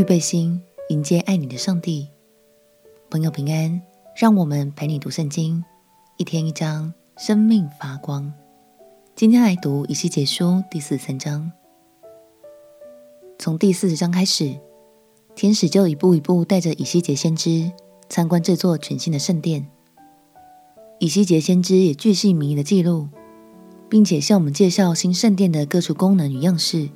预备心迎接爱你的上帝。朋友平安，让我们陪你读圣经，一天一章，生命发光。今天来读以西结书第四十三章。从第四十章开始，天使就一步一步带着以西结先知参观这座全新的圣殿。以西结先知也巨细靡遗的记录，并且向我们介绍新圣殿的各处功能与样式。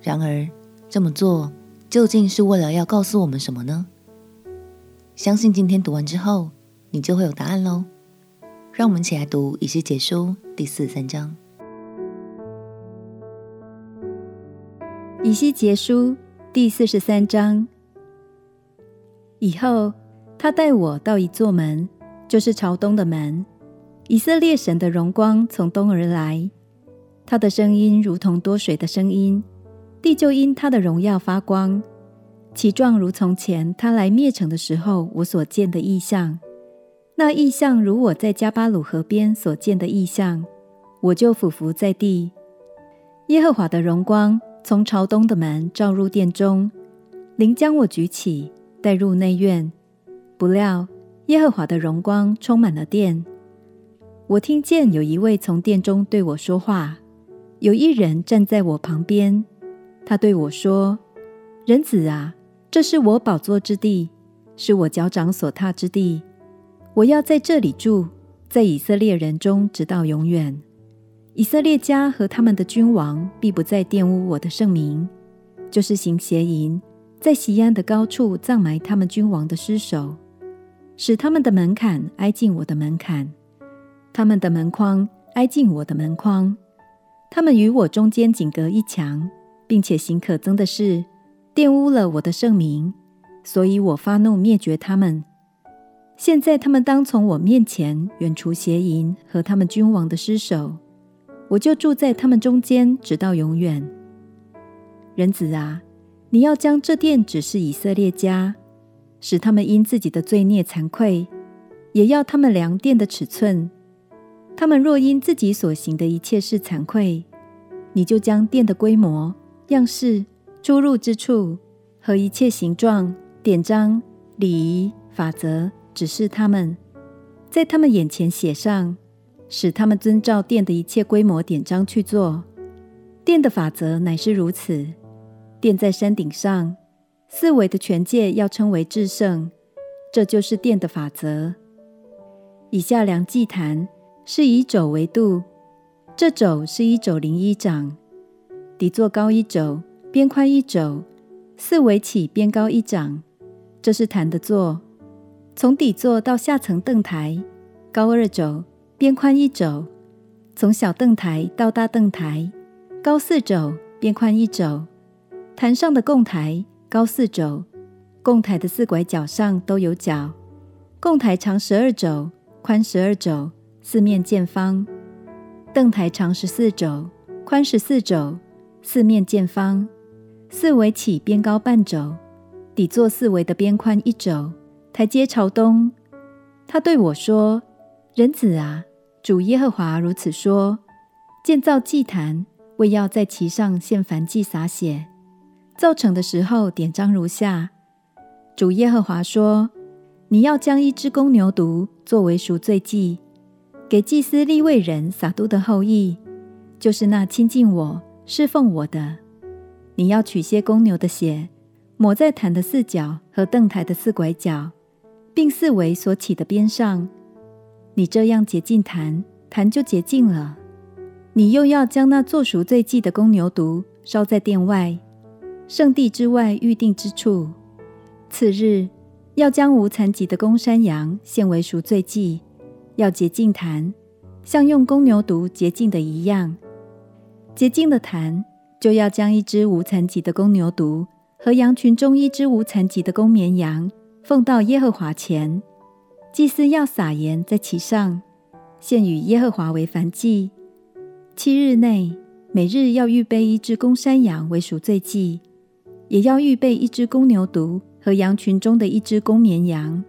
然而，这么做究竟是为了要告诉我们什么呢？相信今天读完之后，你就会有答案喽。让我们一起来读以西结书第四十三章。以西结书第四十三章。以后，他带我到一座门。就是朝东的门，以色列神的荣光从东而来，他的声音如同多水的声音，地就因他的荣耀发光，其状如从前他来灭城的时候我所见的异象。那异象如我在加巴鲁河边所见的异象，我就俯伏在地。耶和华的荣光从朝东的门照入殿中，灵将我举起，带入内院，不料。耶和华的荣光充满了殿，我听见有一位从殿中对我说话，有一人站在我旁边，他对我说：“人子啊，这是我宝座之地，是我脚掌所踏之地，我要在这里住，在以色列人中直到永远。以色列家和他们的君王必不再玷污我的圣名，就是行邪淫，在西安的高处葬埋他们君王的尸首。”使他们的门槛挨近我的门槛，他们的门框挨近我的门框。他们与我中间仅隔一墙，并且行可憎的事，玷污了我的圣名，所以我发怒灭绝他们。现在他们当从我面前远除邪淫和他们君王的尸首，我就住在他们中间，直到永远。人子啊，你要将这殿指示以色列家。使他们因自己的罪孽惭愧，也要他们量殿的尺寸。他们若因自己所行的一切事惭愧，你就将殿的规模、样式、出入之处和一切形状、典章、礼仪、法则指示他们，在他们眼前写上，使他们遵照殿的一切规模典章去做。殿的法则乃是如此：殿在山顶上。四维的权界要称为至圣，这就是殿的法则。以下两祭坛是以肘为度，这肘是一肘零一掌，底座高一肘，边宽一肘，四围起边高一掌，这是坛的座。从底座到下层凳台，高二肘，边宽一肘；从小凳台到大凳台，高四肘，边宽一肘。坛上的供台。高四肘，供台的四拐角上都有角。供台长十二肘，宽十二肘，四面见方。凳台长十四肘，宽十四肘，四面见方。四围起边高半肘，底座四围的边宽一肘。台阶朝东。他对我说：“人子啊，主耶和华如此说：建造祭坛，为要在其上献燔祭洒血。”造成的时候，典章如下：主耶和华说：“你要将一只公牛犊作为赎罪祭，给祭司利未人撒督的后裔，就是那亲近我、侍奉我的。你要取些公牛的血，抹在坛的四角和凳台的四拐角，并四围所起的边上。你这样洁净坛，坛就洁净了。你又要将那做赎罪祭的公牛犊烧在殿外。”圣地之外预定之处，次日要将无残疾的公山羊献为赎罪祭，要洁净坛，像用公牛犊洁净的一样。洁净的坛就要将一只无残疾的公牛犊和羊群中一只无残疾的公绵羊奉到耶和华前，祭司要撒盐在其上，献与耶和华为燔祭。七日内每日要预备一只公山羊为赎罪祭。也要预备一只公牛犊和羊群中的一只公绵羊，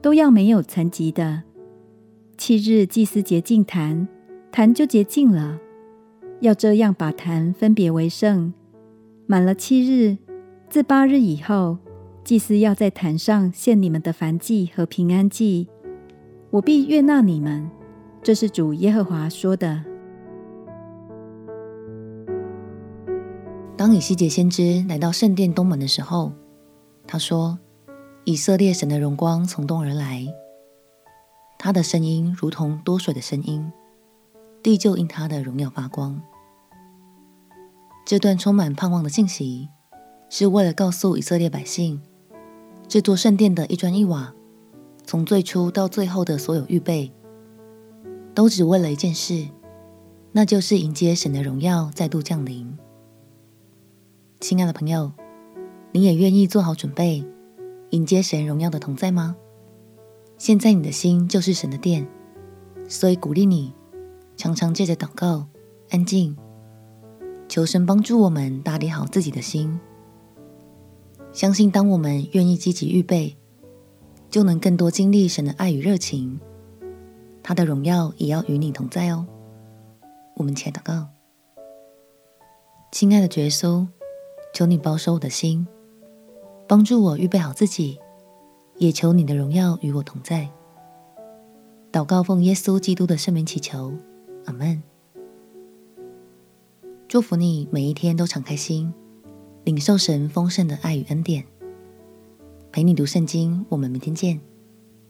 都要没有残疾的。七日祭司洁净坛，坛就洁净了。要这样把坛分别为圣。满了七日，自八日以后，祭司要在坛上献你们的燔祭和平安祭，我必悦纳你们。这是主耶和华说的。当以西结先知来到圣殿东门的时候，他说：“以色列神的荣光从东而来，他的声音如同多水的声音，地就因他的荣耀发光。”这段充满盼望的信息，是为了告诉以色列百姓，这座圣殿的一砖一瓦，从最初到最后的所有预备，都只为了一件事，那就是迎接神的荣耀再度降临。亲爱的朋友，你也愿意做好准备，迎接神荣耀的同在吗？现在你的心就是神的殿，所以鼓励你，常常借着祷告、安静，求神帮助我们打理好自己的心。相信当我们愿意积极预备，就能更多经历神的爱与热情，他的荣耀也要与你同在哦。我们且祷告，亲爱的主耶稣。求你保守我的心，帮助我预备好自己，也求你的荣耀与我同在。祷告奉耶稣基督的圣名祈求，阿门。祝福你每一天都敞开心，领受神丰盛的爱与恩典。陪你读圣经，我们明天见。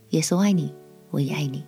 耶稣爱你，我也爱你。